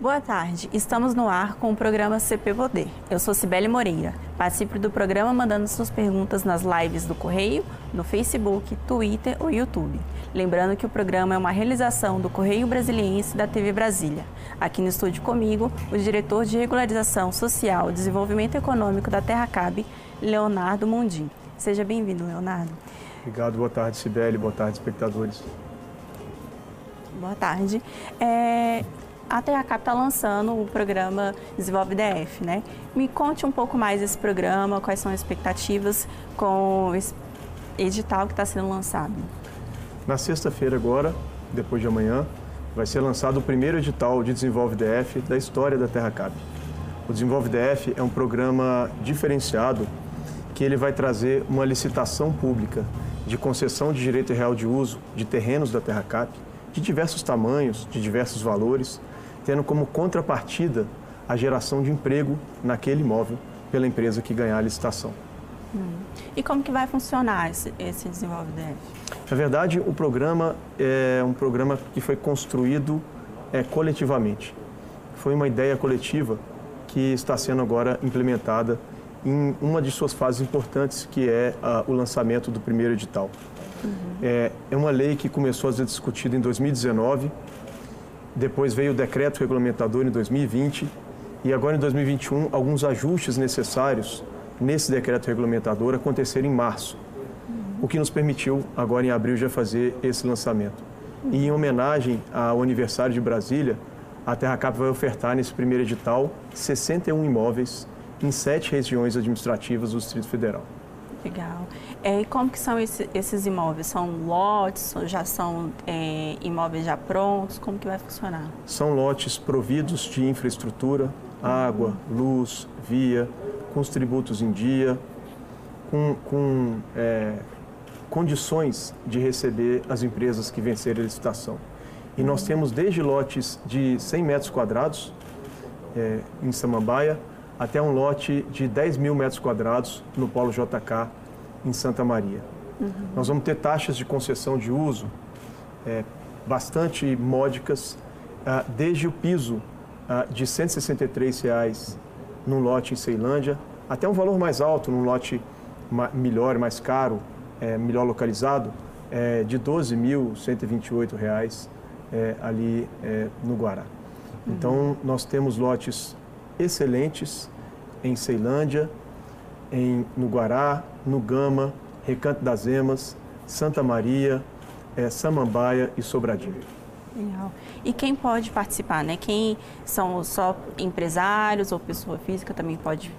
Boa tarde, estamos no ar com o programa CP Poder. Eu sou Cibele Moreira. Participe do programa mandando suas perguntas nas lives do Correio, no Facebook, Twitter ou YouTube. Lembrando que o programa é uma realização do Correio Brasiliense da TV Brasília. Aqui no estúdio comigo, o diretor de Regularização Social e Desenvolvimento Econômico da Terra Cabe, Leonardo Mundim. Seja bem-vindo, Leonardo. Obrigado, boa tarde, Cibele, boa tarde, espectadores. Boa tarde. É, a THCAP está lançando o programa Desenvolve DF, né? Me conte um pouco mais desse programa, quais são as expectativas com esse edital que está sendo lançado. Na sexta-feira agora, depois de amanhã, vai ser lançado o primeiro edital de Desenvolve DF da história da TerraCap. O Desenvolve DF é um programa diferenciado que ele vai trazer uma licitação pública de concessão de direito real de uso de terrenos da TerraCap, de diversos tamanhos, de diversos valores, tendo como contrapartida a geração de emprego naquele imóvel pela empresa que ganhar a licitação. Hum. E como que vai funcionar esse, esse Desenvolve DF? Na verdade, o programa é um programa que foi construído é, coletivamente. Foi uma ideia coletiva que está sendo agora implementada em uma de suas fases importantes, que é a, o lançamento do primeiro edital. Uhum. É, é uma lei que começou a ser discutida em 2019 depois veio o decreto regulamentador em 2020 e agora em 2021 alguns ajustes necessários nesse decreto regulamentador aconteceram em março, o que nos permitiu agora em abril já fazer esse lançamento. E em homenagem ao aniversário de Brasília, a TerraCap vai ofertar nesse primeiro edital 61 imóveis em sete regiões administrativas do Distrito Federal. Legal. É, e como que são esse, esses imóveis? São lotes, já são é, imóveis já prontos? Como que vai funcionar? São lotes providos de infraestrutura, água, luz, via, com os tributos em dia, com, com é, condições de receber as empresas que vencerem a licitação. E nós temos desde lotes de 100 metros quadrados é, em Samambaia até um lote de 10 mil metros quadrados no Polo JK em Santa Maria. Uhum. Nós vamos ter taxas de concessão de uso é, bastante módicas, ah, desde o piso ah, de 163 reais num lote em Ceilândia, até um valor mais alto num lote melhor, mais caro, é, melhor localizado, é, de 12.128 reais é, ali é, no Guará. Uhum. Então, nós temos lotes excelentes em Ceilândia, em, no Guará, no Gama, Recanto das Emas, Santa Maria, é, Samambaia e Sobradinho. Legal. E quem pode participar, né? Quem são só empresários ou pessoa física também pode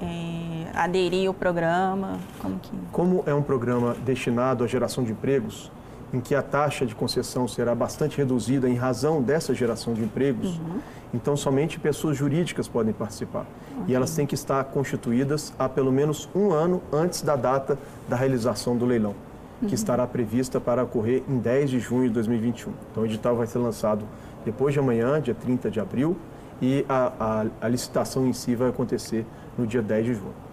é, aderir ao programa? Como, que... Como é um programa destinado à geração de empregos, em que a taxa de concessão será bastante reduzida em razão dessa geração de empregos, uhum. então somente pessoas jurídicas podem participar. Uhum. E elas têm que estar constituídas há pelo menos um ano antes da data da realização do leilão, uhum. que estará prevista para ocorrer em 10 de junho de 2021. Então o edital vai ser lançado depois de amanhã, dia 30 de abril, e a, a, a licitação em si vai acontecer no dia 10 de junho.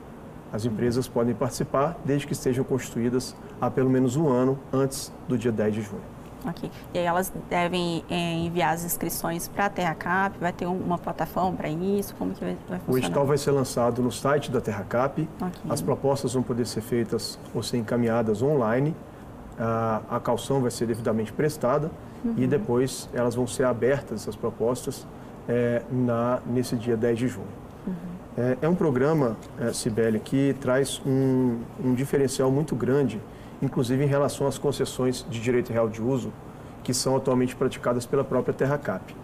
As empresas podem participar desde que estejam constituídas há pelo menos um ano antes do dia 10 de junho. Ok. E aí elas devem é, enviar as inscrições para a TerraCap? Vai ter uma plataforma para isso? Como que vai, vai funcionar? O edital vai ser lançado no site da TerraCap. Okay. As propostas vão poder ser feitas ou ser encaminhadas online. A, a calção vai ser devidamente prestada uhum. e depois elas vão ser abertas, essas propostas, é, na, nesse dia 10 de junho. É, é um programa, é, que traz um, um diferencial muito grande, inclusive em relação às concessões de direito real de uso que são atualmente praticadas pela própria TerraCap.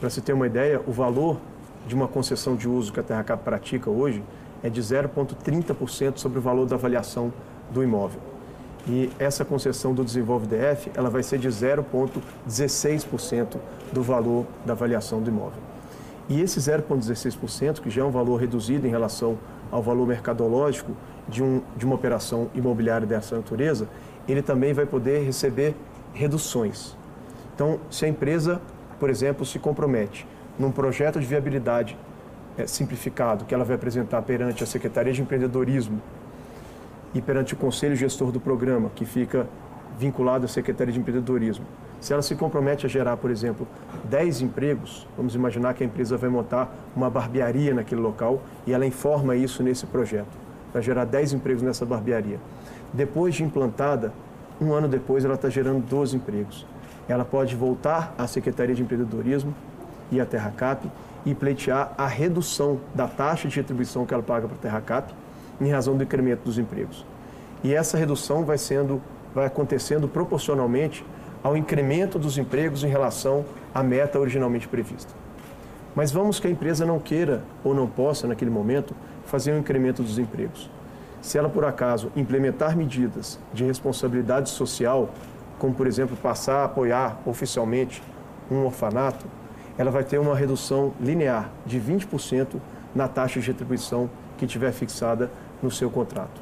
Para se ter uma ideia, o valor de uma concessão de uso que a TerraCap pratica hoje é de 0,30% sobre o valor da avaliação do imóvel. E essa concessão do Desenvolve DF, ela vai ser de 0,16% do valor da avaliação do imóvel. E esse 0,16%, que já é um valor reduzido em relação ao valor mercadológico de, um, de uma operação imobiliária dessa natureza, ele também vai poder receber reduções. Então, se a empresa, por exemplo, se compromete num projeto de viabilidade é, simplificado que ela vai apresentar perante a Secretaria de Empreendedorismo e perante o Conselho Gestor do Programa, que fica vinculado à Secretaria de Empreendedorismo. Se ela se compromete a gerar, por exemplo, 10 empregos, vamos imaginar que a empresa vai montar uma barbearia naquele local e ela informa isso nesse projeto, vai gerar 10 empregos nessa barbearia. Depois de implantada, um ano depois ela está gerando 12 empregos. Ela pode voltar à Secretaria de Empreendedorismo e à Terracap e pleitear a redução da taxa de retribuição que ela paga para a Terracap em razão do incremento dos empregos. E essa redução vai sendo vai acontecendo proporcionalmente ao incremento dos empregos em relação à meta originalmente prevista. Mas vamos que a empresa não queira ou não possa, naquele momento, fazer um incremento dos empregos. Se ela, por acaso, implementar medidas de responsabilidade social, como, por exemplo, passar a apoiar oficialmente um orfanato, ela vai ter uma redução linear de 20% na taxa de retribuição que tiver fixada no seu contrato.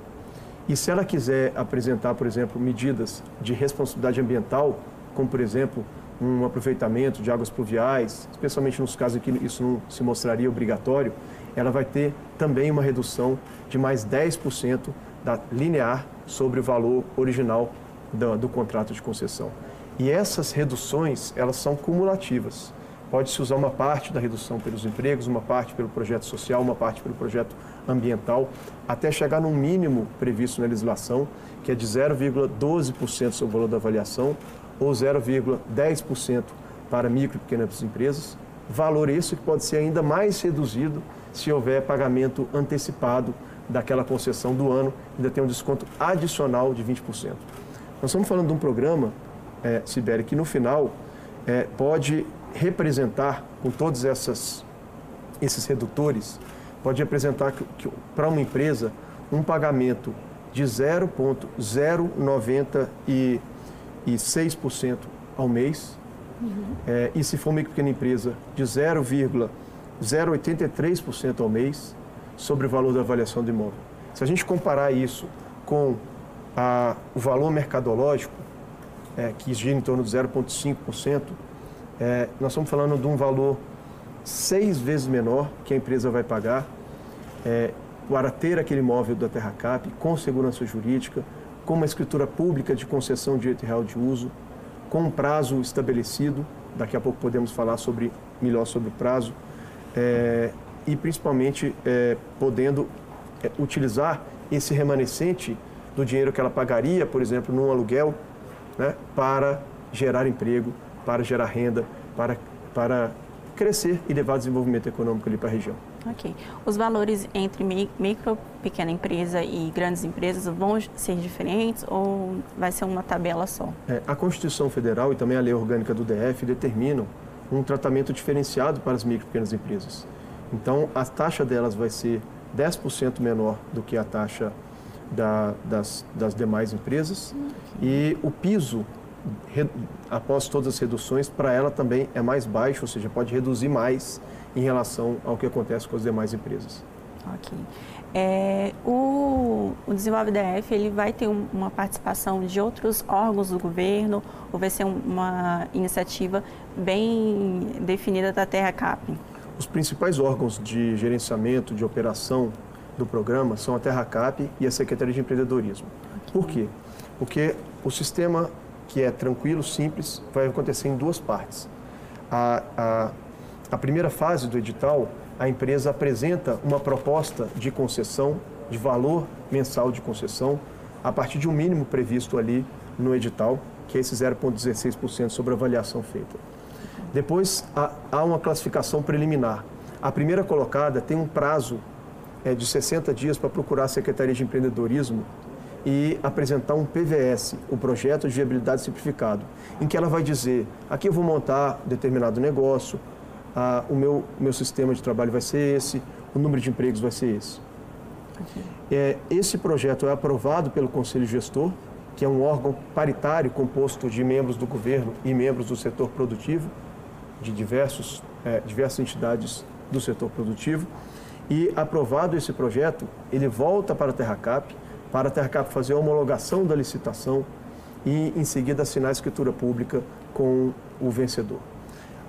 E se ela quiser apresentar, por exemplo, medidas de responsabilidade ambiental, como por exemplo um aproveitamento de águas pluviais, especialmente nos casos em que isso não se mostraria obrigatório, ela vai ter também uma redução de mais 10% da linear sobre o valor original do, do contrato de concessão. E essas reduções, elas são cumulativas. Pode-se usar uma parte da redução pelos empregos, uma parte pelo projeto social, uma parte pelo projeto ambiental, até chegar num mínimo previsto na legislação, que é de 0,12% sobre o valor da avaliação, ou 0,10% para micro e pequenas empresas, valor esse que pode ser ainda mais reduzido se houver pagamento antecipado daquela concessão do ano, ainda tem um desconto adicional de 20%. Nós estamos falando de um programa, é, Sibéria, que no final é, pode representar, com todos essas, esses redutores, pode representar que, que para uma empresa um pagamento de 0,096% ao mês, uhum. é, e se for uma pequena empresa, de 0,083% ao mês sobre o valor da avaliação do imóvel. Se a gente comparar isso com a, o valor mercadológico, é, que gira em torno de 0,5%, é, nós estamos falando de um valor seis vezes menor que a empresa vai pagar é, para ter aquele imóvel da Terracap com segurança jurídica, com uma escritura pública de concessão de direito real de uso, com um prazo estabelecido, daqui a pouco podemos falar sobre, melhor sobre o prazo, é, e principalmente é, podendo é, utilizar esse remanescente do dinheiro que ela pagaria, por exemplo, num aluguel, né, para gerar emprego, para gerar renda, para, para crescer e levar desenvolvimento econômico ali para a região. Ok. Os valores entre micro, pequena empresa e grandes empresas vão ser diferentes ou vai ser uma tabela só? É, a Constituição Federal e também a Lei Orgânica do DF determinam um tratamento diferenciado para as micro e pequenas empresas. Então, a taxa delas vai ser 10% menor do que a taxa da, das, das demais empresas e o piso após todas as reduções, para ela também é mais baixo, ou seja, pode reduzir mais em relação ao que acontece com as demais empresas. Ok. É, o, o DF ele vai ter um, uma participação de outros órgãos do governo ou vai ser uma iniciativa bem definida da Terra Cap? Os principais órgãos de gerenciamento, de operação do programa são a Terra Cap e a Secretaria de Empreendedorismo. Okay. Por quê? Porque o sistema que é tranquilo, simples, vai acontecer em duas partes. A, a, a primeira fase do edital, a empresa apresenta uma proposta de concessão, de valor mensal de concessão, a partir de um mínimo previsto ali no edital, que é esse 0,16% sobre a avaliação feita. Depois, há uma classificação preliminar. A primeira colocada tem um prazo é, de 60 dias para procurar a Secretaria de Empreendedorismo e apresentar um PVS, o Projeto de Viabilidade Simplificado, em que ela vai dizer, aqui eu vou montar determinado negócio, ah, o meu, meu sistema de trabalho vai ser esse, o número de empregos vai ser esse. É, esse projeto é aprovado pelo Conselho Gestor, que é um órgão paritário composto de membros do governo e membros do setor produtivo, de diversos, é, diversas entidades do setor produtivo. E aprovado esse projeto, ele volta para a Terracap, para a Tercap fazer a homologação da licitação e, em seguida, assinar a escritura pública com o vencedor.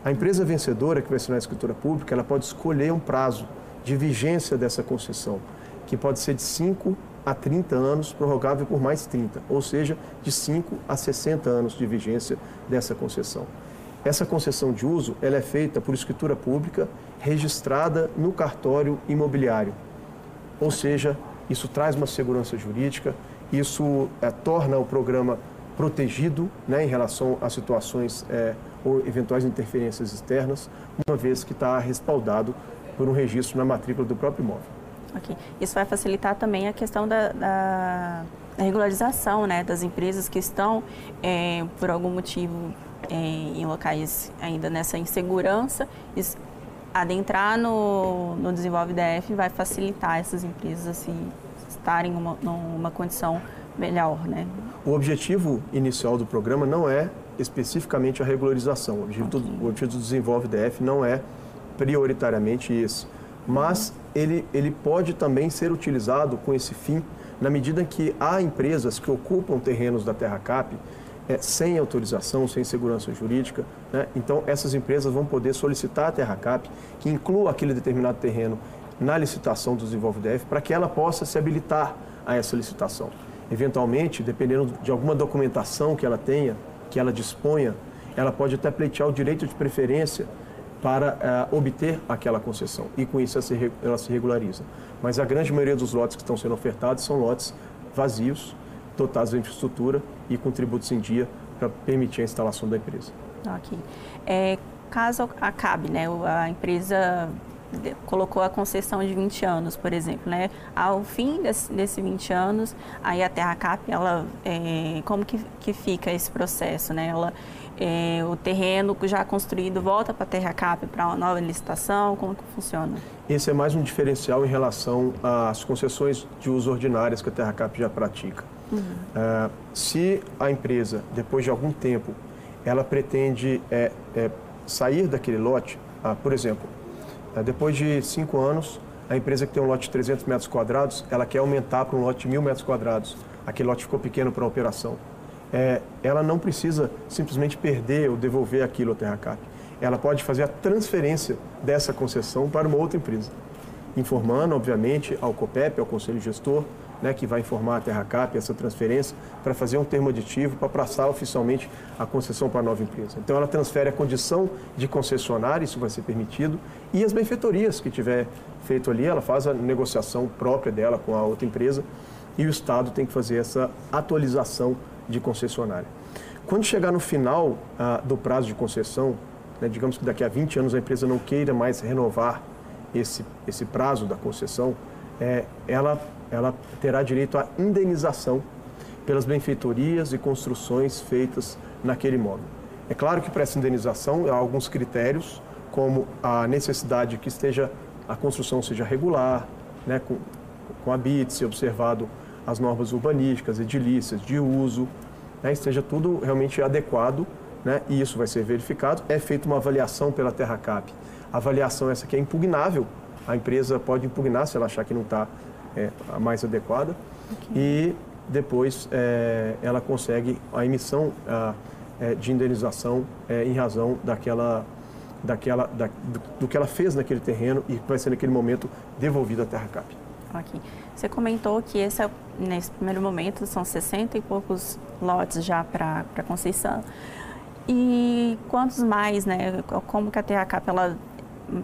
A empresa vencedora que vai assinar a escritura pública, ela pode escolher um prazo de vigência dessa concessão, que pode ser de 5 a 30 anos, prorrogável por mais 30, ou seja, de 5 a 60 anos de vigência dessa concessão. Essa concessão de uso ela é feita por escritura pública registrada no cartório imobiliário. Ou seja, isso traz uma segurança jurídica, isso é, torna o programa protegido né, em relação a situações é, ou eventuais interferências externas, uma vez que está respaldado por um registro na matrícula do próprio imóvel. Isso vai facilitar também a questão da, da, regularização né, das empresas que estão, é, por algum motivo, em locais ainda nessa insegurança. Adentrar no, no Desenvolve DF vai facilitar essas empresas assim, estarem numa, numa condição melhor, né? O objetivo inicial do programa não é especificamente a regularização. O objetivo, okay. do, o objetivo do Desenvolve DF não é prioritariamente esse, mas ele, ele pode também ser utilizado com esse fim na medida em que há empresas que ocupam terrenos da Terra Cap é, sem autorização, sem segurança jurídica. Né? Então, essas empresas vão poder solicitar a Terra Cap que inclua aquele determinado terreno na licitação do Desenvolve DF para que ela possa se habilitar a essa licitação. Eventualmente, dependendo de alguma documentação que ela tenha, que ela disponha, ela pode até pleitear o direito de preferência para uh, obter aquela concessão e com isso ela se, ela se regulariza. Mas a grande maioria dos lotes que estão sendo ofertados são lotes vazios, dotados de infraestrutura e com tributos em dia para permitir a instalação da empresa. Ok. É, caso acabe, né, a empresa colocou a concessão de 20 anos, por exemplo, né? Ao fim desse, desse 20 anos, aí a Terra Cap, ela, é, como que, que fica esse processo, né? Ela, é, o terreno já construído volta para a Terra Cap para uma nova licitação, como que funciona? Esse é mais um diferencial em relação às concessões de uso ordinárias que a Terra Cap já pratica. Uhum. Uh, se a empresa, depois de algum tempo, ela pretende é, é, sair daquele lote, uh, por exemplo, é, depois de cinco anos, a empresa que tem um lote de 300 metros quadrados, ela quer aumentar para um lote de mil metros quadrados. Aquele lote ficou pequeno para a operação. É, ela não precisa simplesmente perder ou devolver aquilo ao Terracap. Ela pode fazer a transferência dessa concessão para uma outra empresa, informando, obviamente, ao COPEP, ao Conselho Gestor, né, que vai informar a Terracap essa transferência para fazer um termo aditivo para passar oficialmente a concessão para a nova empresa. Então ela transfere a condição de concessionária, isso vai ser permitido, e as benfeitorias que tiver feito ali, ela faz a negociação própria dela com a outra empresa e o Estado tem que fazer essa atualização de concessionária. Quando chegar no final ah, do prazo de concessão, né, digamos que daqui a 20 anos a empresa não queira mais renovar esse, esse prazo da concessão, é, ela ela terá direito à indenização pelas benfeitorias e construções feitas naquele imóvel. É claro que para essa indenização há alguns critérios, como a necessidade que esteja a construção seja regular, né, com, com a BITS, observado as normas urbanísticas, edilícias, de uso, né, esteja tudo realmente adequado, né, e isso vai ser verificado. É feita uma avaliação pela TerraCap. A avaliação essa que é impugnável, a empresa pode impugnar se ela achar que não está é, a mais adequada. Okay. E depois é, ela consegue a emissão a, é, de indenização é, em razão daquela, daquela, da, do, do, que ela fez naquele terreno e vai ser naquele momento devolvido à Terra Cap. Ok. Você comentou que esse é, nesse primeiro momento são 60 e poucos lotes já para Conceição. E quantos mais, né? Como que a Terra Cap ela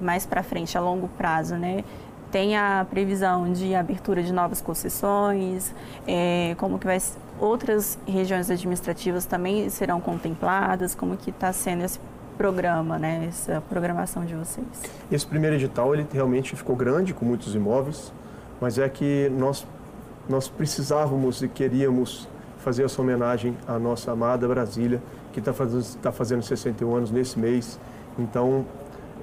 mais para frente, a longo prazo, né? Tem a previsão de abertura de novas concessões, é, como que vai outras regiões administrativas também serão contempladas, como que está sendo esse programa, né, essa programação de vocês? Esse primeiro edital ele realmente ficou grande com muitos imóveis, mas é que nós nós precisávamos e queríamos fazer essa homenagem à nossa amada Brasília, que está fazendo, tá fazendo 61 anos nesse mês. Então,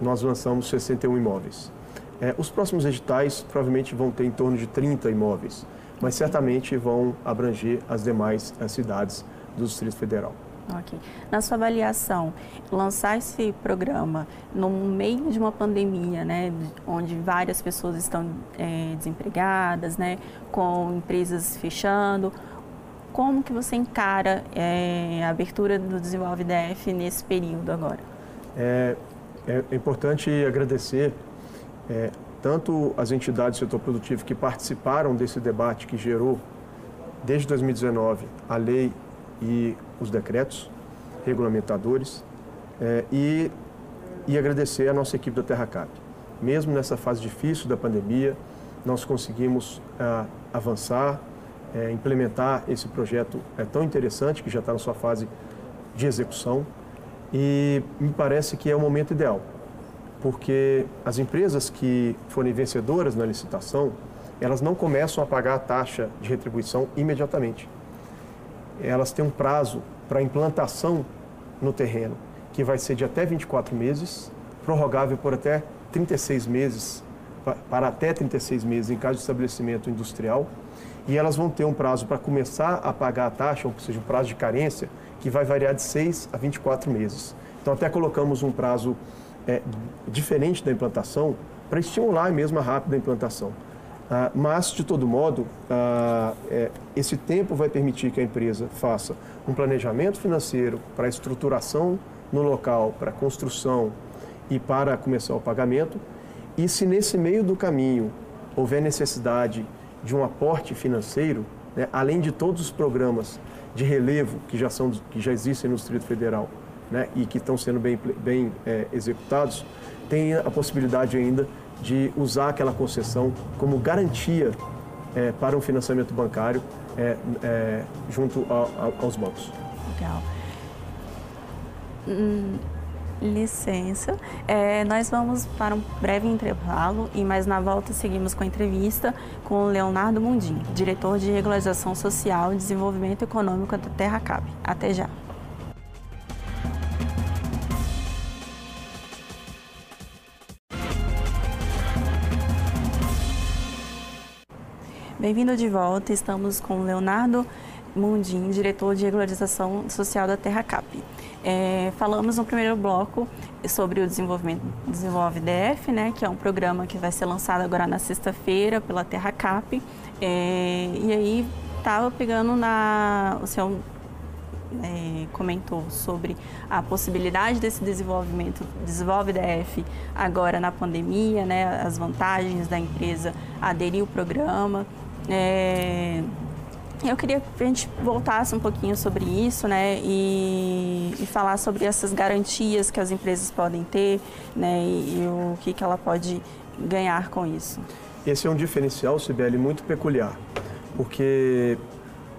nós lançamos 61 imóveis. É, os próximos editais provavelmente vão ter em torno de 30 imóveis, mas certamente vão abranger as demais as cidades do Distrito Federal. Ok. Na sua avaliação, lançar esse programa no meio de uma pandemia, né, onde várias pessoas estão é, desempregadas, né, com empresas fechando, como que você encara é, a abertura do Desenvolve DF nesse período agora? É, é importante agradecer é, tanto as entidades do setor produtivo que participaram desse debate que gerou, desde 2019, a lei e os decretos regulamentadores, é, e, e agradecer a nossa equipe da TerraCap. Mesmo nessa fase difícil da pandemia, nós conseguimos ah, avançar, é, implementar esse projeto é, tão interessante, que já está na sua fase de execução, e me parece que é o momento ideal, porque as empresas que forem vencedoras na licitação, elas não começam a pagar a taxa de retribuição imediatamente. Elas têm um prazo para implantação no terreno, que vai ser de até 24 meses, prorrogável por até 36 meses, para até 36 meses em caso de estabelecimento industrial, e elas vão ter um prazo para começar a pagar a taxa, ou seja, um prazo de carência, que vai variar de 6 a 24 meses. Então, até colocamos um prazo é, diferente da implantação para estimular mesmo a rápida implantação. Ah, mas, de todo modo, ah, é, esse tempo vai permitir que a empresa faça um planejamento financeiro para a estruturação no local, para a construção e para começar o pagamento. E se nesse meio do caminho houver necessidade de um aporte financeiro, né, além de todos os programas de relevo que já, são, que já existem no Distrito Federal né, e que estão sendo bem, bem é, executados, tem a possibilidade ainda de usar aquela concessão como garantia é, para um financiamento bancário é, é, junto a, a, aos bancos. Legal. Hum, licença. É, nós vamos para um breve intervalo e mais na volta seguimos com a entrevista com Leonardo Mundim, diretor de Regularização Social e Desenvolvimento Econômico da Terra Cap. Até já. Bem-vindo de volta. Estamos com Leonardo Mundim, diretor de regularização social da Terra Cap. É, falamos no primeiro bloco sobre o desenvolvimento Desenvolve DF, né, que é um programa que vai ser lançado agora na sexta-feira pela Terra Cap. É, e aí estava pegando na. O senhor é, comentou sobre a possibilidade desse desenvolvimento, Desenvolve DF, agora na pandemia, né, as vantagens da empresa aderir ao programa. É, eu queria que a gente voltasse um pouquinho sobre isso, né, e, e falar sobre essas garantias que as empresas podem ter, né, e, e o que, que ela pode ganhar com isso. Esse é um diferencial, Sibeli, muito peculiar, porque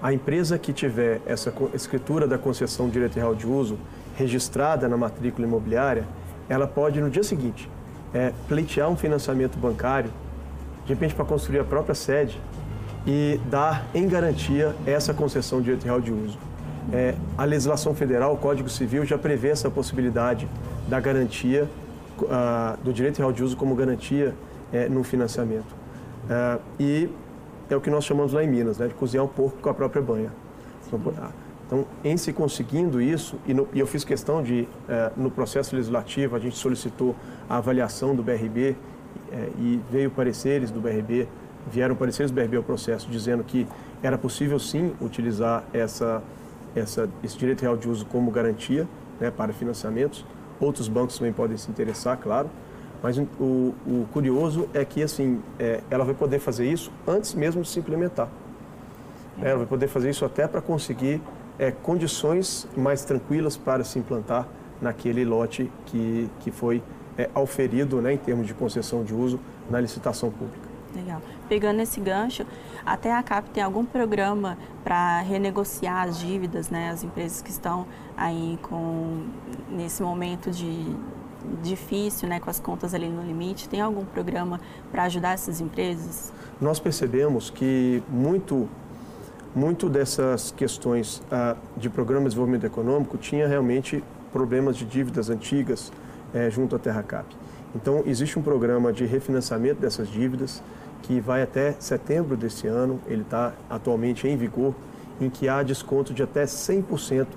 a empresa que tiver essa escritura da concessão de direito real de uso registrada na matrícula imobiliária, ela pode, no dia seguinte, é, pleitear um financiamento bancário, de repente para construir a própria sede, e dar em garantia essa concessão de direito real de uso. É, a legislação federal, o Código Civil, já prevê essa possibilidade da garantia, uh, do direito real de uso como garantia é, no financiamento. Uh, e é o que nós chamamos lá em Minas, né, de cozinhar um porco com a própria banha. Então, ah, então em se conseguindo isso, e, no, e eu fiz questão de, uh, no processo legislativo, a gente solicitou a avaliação do BRB é, e veio pareceres do BRB vieram pareceres do BRB ao processo dizendo que era possível sim utilizar essa, essa, esse direito real de uso como garantia né, para financiamentos. Outros bancos também podem se interessar, claro. Mas o, o curioso é que assim, é, ela vai poder fazer isso antes mesmo de se implementar. É, ela vai poder fazer isso até para conseguir é, condições mais tranquilas para se implantar naquele lote que, que foi é, auferido né, em termos de concessão de uso na licitação pública. Legal. Pegando esse gancho, até a CAP tem algum programa para renegociar as dívidas, né? As empresas que estão aí com nesse momento de difícil, né, com as contas ali no limite, tem algum programa para ajudar essas empresas? Nós percebemos que muito muito dessas questões ah, de programa de desenvolvimento econômico tinha realmente problemas de dívidas antigas eh, junto à Terracap. Então, existe um programa de refinanciamento dessas dívidas que vai até setembro desse ano, ele está atualmente em vigor, em que há desconto de até 100%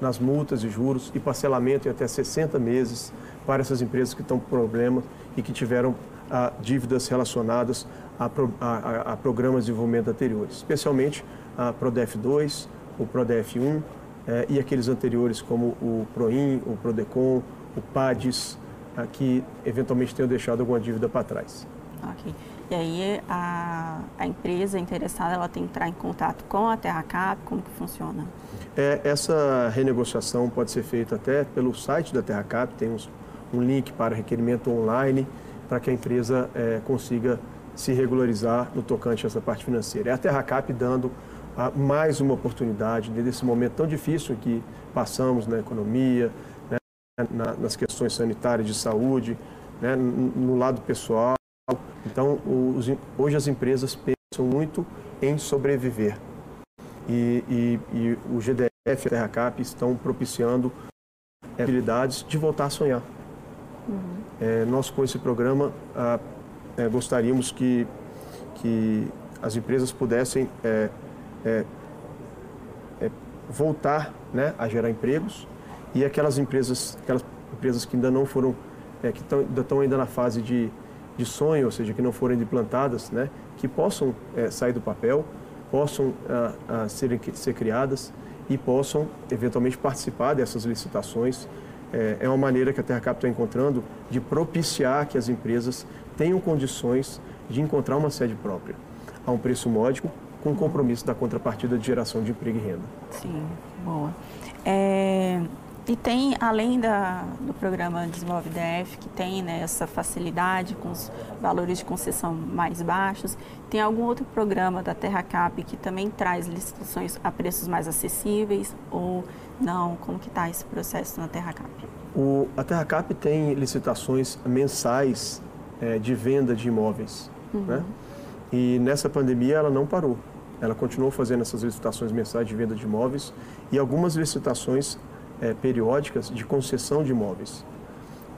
nas multas e juros e parcelamento em até 60 meses para essas empresas que estão com problemas e que tiveram ah, dívidas relacionadas a, a, a, programas de desenvolvimento anteriores, especialmente a PRODEF 2, o PRODEF 1 eh, e aqueles anteriores como o PROIN, o PRODECON, o PADES, que eventualmente tenham deixado alguma dívida para trás. Ok. E aí a, a empresa interessada ela tem que entrar em contato com a TerraCap, como que funciona? É, essa renegociação pode ser feita até pelo site da TerraCap, tem uns, um link para requerimento online para que a empresa é, consiga se regularizar no tocante a essa parte financeira. É a TerraCap dando a, mais uma oportunidade nesse momento tão difícil que passamos na economia, na, nas questões sanitárias de saúde, né, no lado pessoal. Então, os, hoje as empresas pensam muito em sobreviver. E, e, e o GDF e a TerraCap estão propiciando habilidades de voltar a sonhar. Uhum. É, nós, com esse programa, ah, é, gostaríamos que, que as empresas pudessem é, é, é, voltar né, a gerar empregos e aquelas empresas, aquelas empresas que ainda não foram, é, que estão ainda na fase de, de sonho, ou seja, que não foram implantadas, né, que possam é, sair do papel, possam a, a serem, ser criadas e possam eventualmente participar dessas licitações. É, é uma maneira que a TerraCap está encontrando de propiciar que as empresas tenham condições de encontrar uma sede própria a um preço módico com compromisso da contrapartida de geração de emprego e renda. Sim, boa. É, e tem, além da, do programa Desenvolve DF, que tem né, essa facilidade com os valores de concessão mais baixos, tem algum outro programa da TerraCap que também traz licitações a preços mais acessíveis ou não? Como que está esse processo na TerraCap? O, a TerraCap tem licitações mensais é, de venda de imóveis, uhum. né? E nessa pandemia ela não parou. Ela continuou fazendo essas licitações mensais de venda de imóveis e algumas licitações é, periódicas de concessão de imóveis.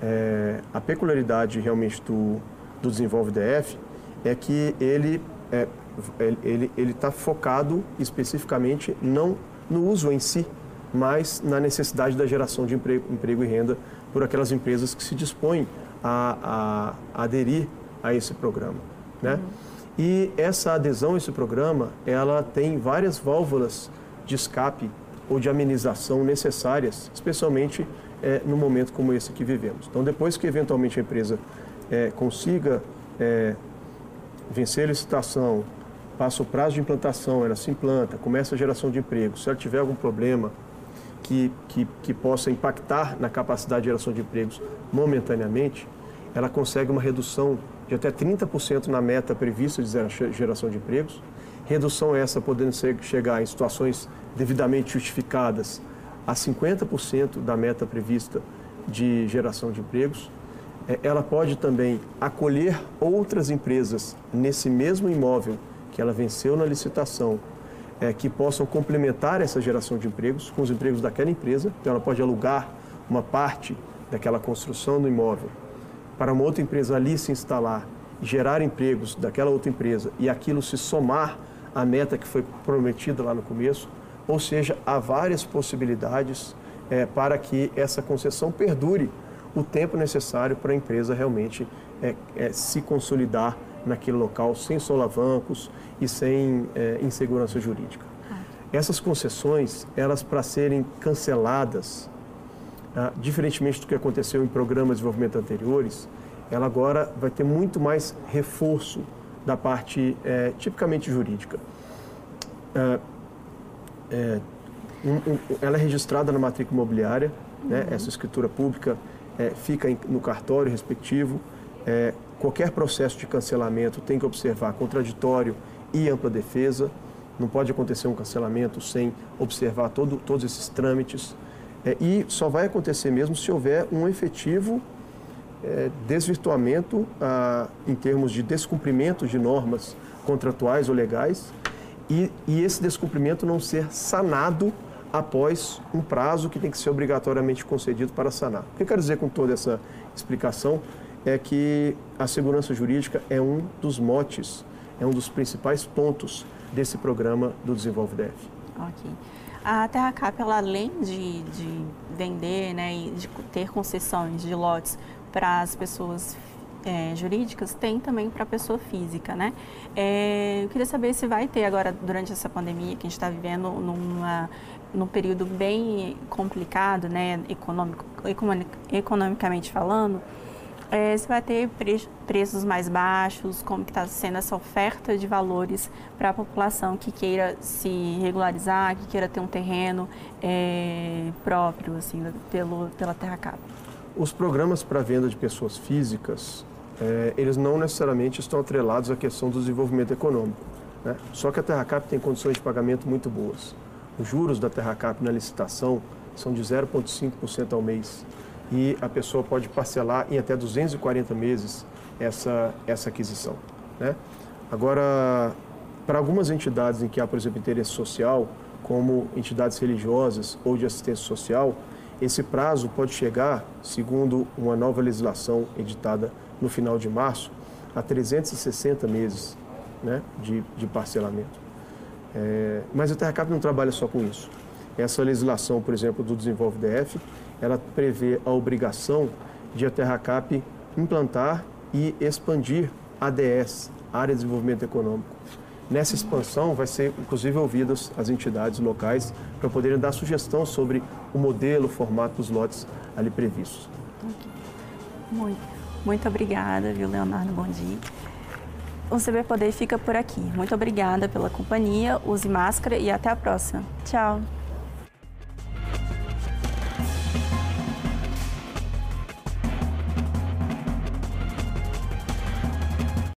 É, a peculiaridade realmente do, do Desenvolve DF é que ele é, ele ele está focado especificamente não no uso em si, mas na necessidade da geração de emprego, emprego e renda por aquelas empresas que se dispõem a, a, a aderir a esse programa, né? Uhum. E essa adesão a esse programa, ela tem várias válvulas de escape ou de amenização necessárias, especialmente é, no momento como esse que vivemos. Então, depois que eventualmente a empresa é, consiga é, vencer a licitação, passa o prazo de implantação, ela se implanta, começa a geração de emprego. Se ela tiver algum problema que, que, que possa impactar na capacidade de geração de empregos momentaneamente, ela consegue uma redução de até 30% na meta prevista de geração de empregos. Redução essa podendo ser, chegar em situações devidamente justificadas a 50% da meta prevista de geração de empregos. É, ela pode também acolher outras empresas nesse mesmo imóvel que ela venceu na licitação, é, que possam complementar essa geração de empregos com os empregos daquela empresa. Então, ela pode alugar uma parte daquela construção do imóvel para uma outra empresa ali se instalar, gerar empregos daquela outra empresa e aquilo se somar à meta que foi prometida lá no começo. Ou seja, há várias possibilidades é, para que essa concessão perdure o tempo necessário para a empresa realmente é, é, se consolidar naquele local sem solavancos e sem é, insegurança jurídica. Ah. Essas concessões, elas para serem canceladas, ah, diferentemente do que aconteceu em programas de desenvolvimento anteriores, ela agora vai ter muito mais reforço da parte é, tipicamente jurídica. É, é, um, um, ela é registrada na matrícula imobiliária, né? uhum. né? essa escritura pública é, fica em, no cartório respectivo. É, qualquer processo de cancelamento tem que observar contraditório e ampla defesa. Não pode acontecer um cancelamento sem observar todo, todos esses trâmites. É, e só vai acontecer mesmo se houver um efetivo é, desvirtuamento ah, em termos de descumprimento de normas contratuais ou legais e, e esse descumprimento não ser sanado após um prazo que tem que ser obrigatoriamente concedido para sanar. O que eu quero dizer com toda essa explicação é que a segurança jurídica é um dos motes, é um dos principais pontos desse programa do Desenvolve. Ok. A TerraCap, ela, além de, de vender né, e de ter concessões de lotes para as pessoas é, jurídicas, tem também para a pessoa física, né? É, eu queria saber se vai ter agora, durante essa pandemia que a gente está vivendo, numa, num período bem complicado, né, econômico, economicamente falando, é, você vai ter pre preços mais baixos, como está sendo essa oferta de valores para a população que queira se regularizar, que queira ter um terreno é, próprio, assim, pelo, pela Terra Cap. Os programas para venda de pessoas físicas, é, eles não necessariamente estão atrelados à questão do desenvolvimento econômico. Né? Só que a Terra Cap tem condições de pagamento muito boas. Os juros da Terra Cap na licitação são de 0,5% ao mês e a pessoa pode parcelar em até 240 meses essa, essa aquisição. Né? Agora, para algumas entidades em que há, por exemplo, interesse social, como entidades religiosas ou de assistência social, esse prazo pode chegar, segundo uma nova legislação editada no final de março, a 360 meses né, de, de parcelamento. É, mas a TerraCap não trabalha só com isso. Essa legislação, por exemplo, do Desenvolve DF, ela prevê a obrigação de a TerraCap implantar e expandir ADS, Área de Desenvolvimento Econômico. Nessa expansão, vai ser inclusive ouvidas as entidades locais para poderem dar sugestão sobre o modelo, o formato dos lotes ali previstos. Muito, muito obrigada, viu, Leonardo? Bom dia. O CB Poder fica por aqui. Muito obrigada pela companhia, use máscara e até a próxima. Tchau!